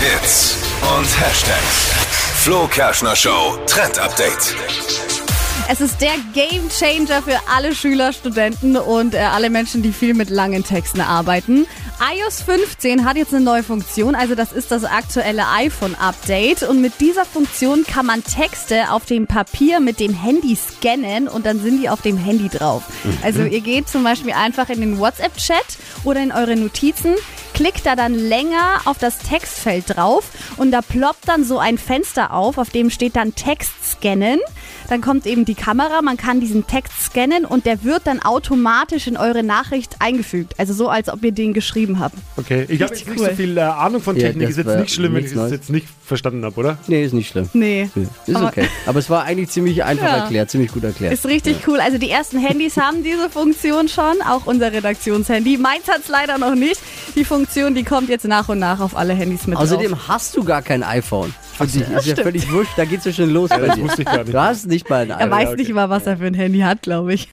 Hits und Hashtags. Flo Kerschner Show Trend Update. Es ist der Game Changer für alle Schüler, Studenten und äh, alle Menschen, die viel mit langen Texten arbeiten. iOS 15 hat jetzt eine neue Funktion, also das ist das aktuelle iPhone-Update. Und mit dieser Funktion kann man Texte auf dem Papier mit dem Handy scannen und dann sind die auf dem Handy drauf. Also ihr geht zum Beispiel einfach in den WhatsApp-Chat oder in eure Notizen, klickt da dann länger auf das Textfeld drauf und da ploppt dann so ein Fenster auf, auf dem steht dann Text scannen. Dann kommt eben die Kamera, man kann diesen Text scannen und der wird dann automatisch in eure Nachricht eingefügt. Also so, als ob ihr den geschrieben habt. Okay, ich habe jetzt nicht cool. so viel äh, Ahnung von Ja, Technik. das ist jetzt nicht schlimm, wenn ich es jetzt nicht verstanden habe, oder? Nee, ist nicht schlimm. Nee. Ist Aber- okay. Aber es war eigentlich ziemlich einfach Ja. erklärt, ziemlich gut erklärt. Ist richtig cool. Also die ersten Handys haben diese Funktion schon, auch unser Redaktionshandy. Meins hat es leider noch nicht. Die Funktion, die kommt jetzt nach und nach auf alle Handys mit Außerdem drauf. hast du gar kein iPhone. Für dich ist ja völlig wurscht, da geht's ja schon los bei Das dir. wusste ich gar nicht. Du hast nicht mal ein Er iPhone. weiß okay. nicht mal, was er für ein Handy hat, glaube ich.